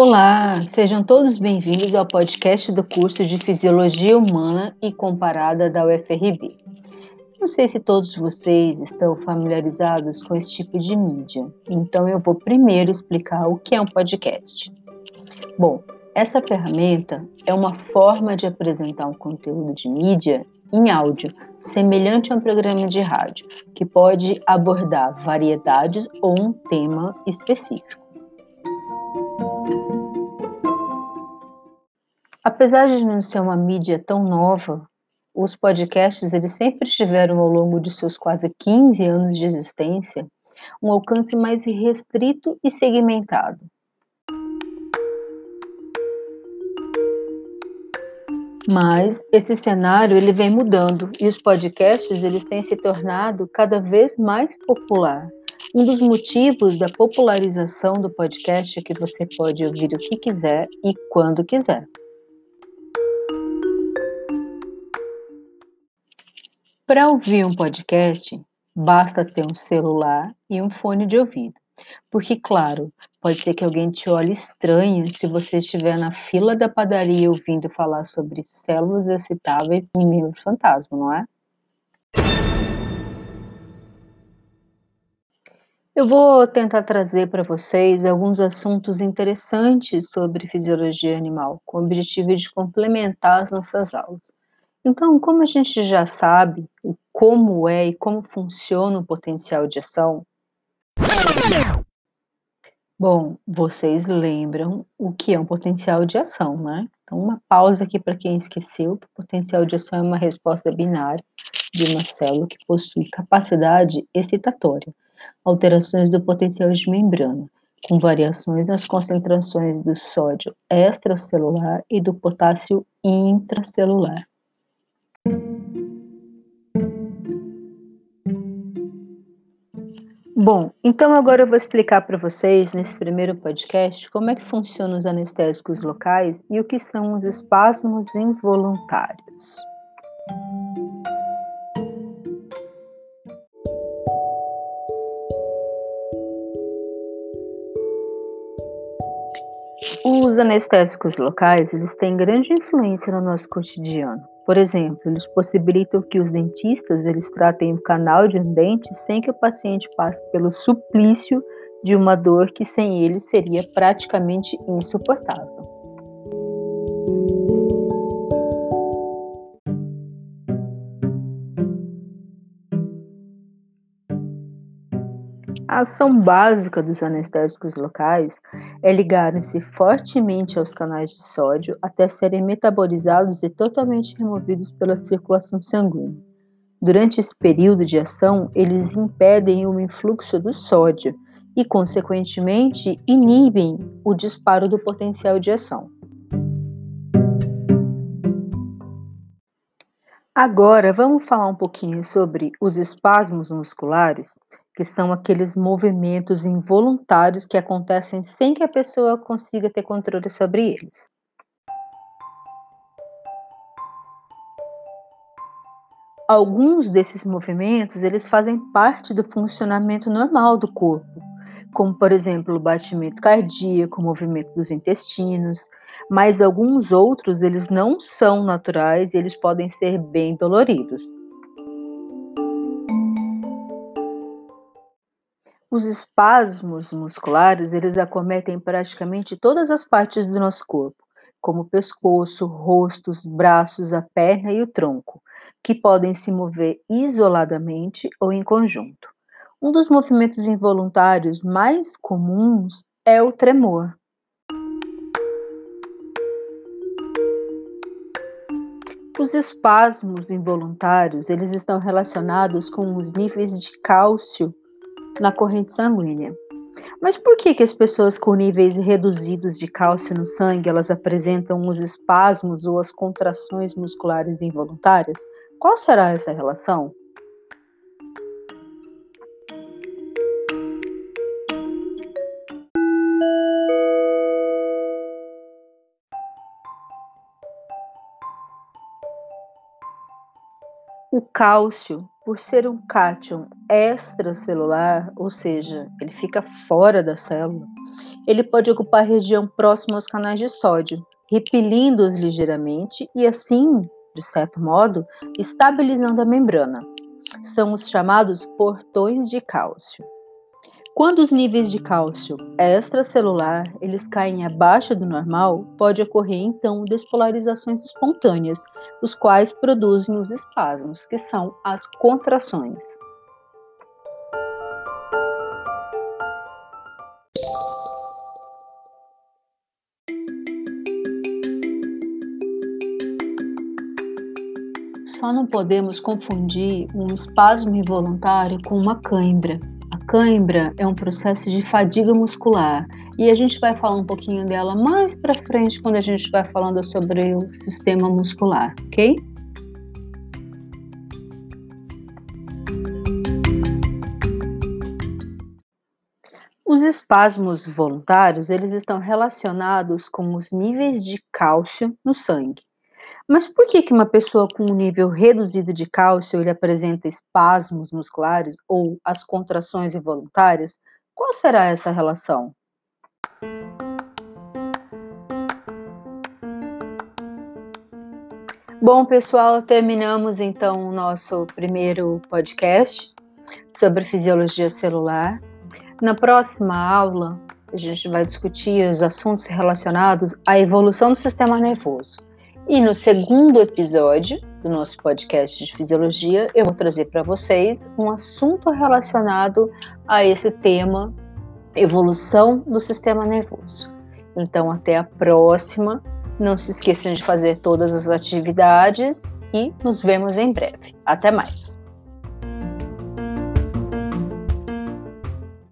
Olá, sejam todos bem-vindos ao podcast do curso de Fisiologia Humana e Comparada da UFRB. Não sei se todos vocês estão familiarizados com esse tipo de mídia, então eu vou primeiro explicar o que é um podcast. Bom, essa ferramenta é uma forma de apresentar um conteúdo de mídia em áudio, semelhante a um programa de rádio, que pode abordar variedades ou um tema específico. Apesar de não ser uma mídia tão nova, os podcasts eles sempre tiveram ao longo de seus quase 15 anos de existência um alcance mais restrito e segmentado. Mas esse cenário ele vem mudando e os podcasts eles têm se tornado cada vez mais popular. Um dos motivos da popularização do podcast é que você pode ouvir o que quiser e quando quiser. Para ouvir um podcast, basta ter um celular e um fone de ouvido. Porque, claro, pode ser que alguém te olhe estranho se você estiver na fila da padaria ouvindo falar sobre células excitáveis em membro fantasma, não é? Eu vou tentar trazer para vocês alguns assuntos interessantes sobre fisiologia animal, com o objetivo de complementar as nossas aulas. Então, como a gente já sabe como é e como funciona o potencial de ação, bom, vocês lembram o que é um potencial de ação, né? Então, uma pausa aqui para quem esqueceu que o potencial de ação é uma resposta binária de uma célula que possui capacidade excitatória, alterações do potencial de membrana, com variações nas concentrações do sódio extracelular e do potássio intracelular. Bom, então agora eu vou explicar para vocês nesse primeiro podcast como é que funcionam os anestésicos locais e o que são os espasmos involuntários. Os anestésicos locais, eles têm grande influência no nosso cotidiano. Por exemplo, eles possibilitam que os dentistas eles tratem o canal de um dente sem que o paciente passe pelo suplício de uma dor que sem eles seria praticamente insuportável. A ação básica dos anestésicos locais é ligarem-se fortemente aos canais de sódio até serem metabolizados e totalmente removidos pela circulação sanguínea. Durante esse período de ação, eles impedem o influxo do sódio e, consequentemente, inibem o disparo do potencial de ação. Agora, vamos falar um pouquinho sobre os espasmos musculares que são aqueles movimentos involuntários que acontecem sem que a pessoa consiga ter controle sobre eles. Alguns desses movimentos, eles fazem parte do funcionamento normal do corpo, como por exemplo o batimento cardíaco, o movimento dos intestinos, mas alguns outros eles não são naturais e eles podem ser bem doloridos. Os espasmos musculares, eles acometem praticamente todas as partes do nosso corpo, como o pescoço, rosto, os braços, a perna e o tronco, que podem se mover isoladamente ou em conjunto. Um dos movimentos involuntários mais comuns é o tremor. Os espasmos involuntários, eles estão relacionados com os níveis de cálcio na corrente sanguínea. Mas por que, que as pessoas com níveis reduzidos de cálcio no sangue elas apresentam os espasmos ou as contrações musculares involuntárias? Qual será essa relação? O cálcio por ser um cátion extracelular, ou seja, ele fica fora da célula, ele pode ocupar região próxima aos canais de sódio, repelindo-os ligeiramente e assim, de certo modo, estabilizando a membrana. São os chamados portões de cálcio. Quando os níveis de cálcio extracelular eles caem abaixo do normal, pode ocorrer então despolarizações espontâneas, os quais produzem os espasmos, que são as contrações. Só não podemos confundir um espasmo involuntário com uma cãibra. Cãibra é um processo de fadiga muscular e a gente vai falar um pouquinho dela mais para frente quando a gente vai falando sobre o sistema muscular, ok? Os espasmos voluntários, eles estão relacionados com os níveis de cálcio no sangue. Mas por que, que uma pessoa com um nível reduzido de cálcio ele apresenta espasmos musculares ou as contrações involuntárias? Qual será essa relação? Bom, pessoal, terminamos então o nosso primeiro podcast sobre fisiologia celular. Na próxima aula, a gente vai discutir os assuntos relacionados à evolução do sistema nervoso. E no segundo episódio do nosso podcast de fisiologia, eu vou trazer para vocês um assunto relacionado a esse tema, evolução do sistema nervoso. Então, até a próxima. Não se esqueçam de fazer todas as atividades e nos vemos em breve. Até mais!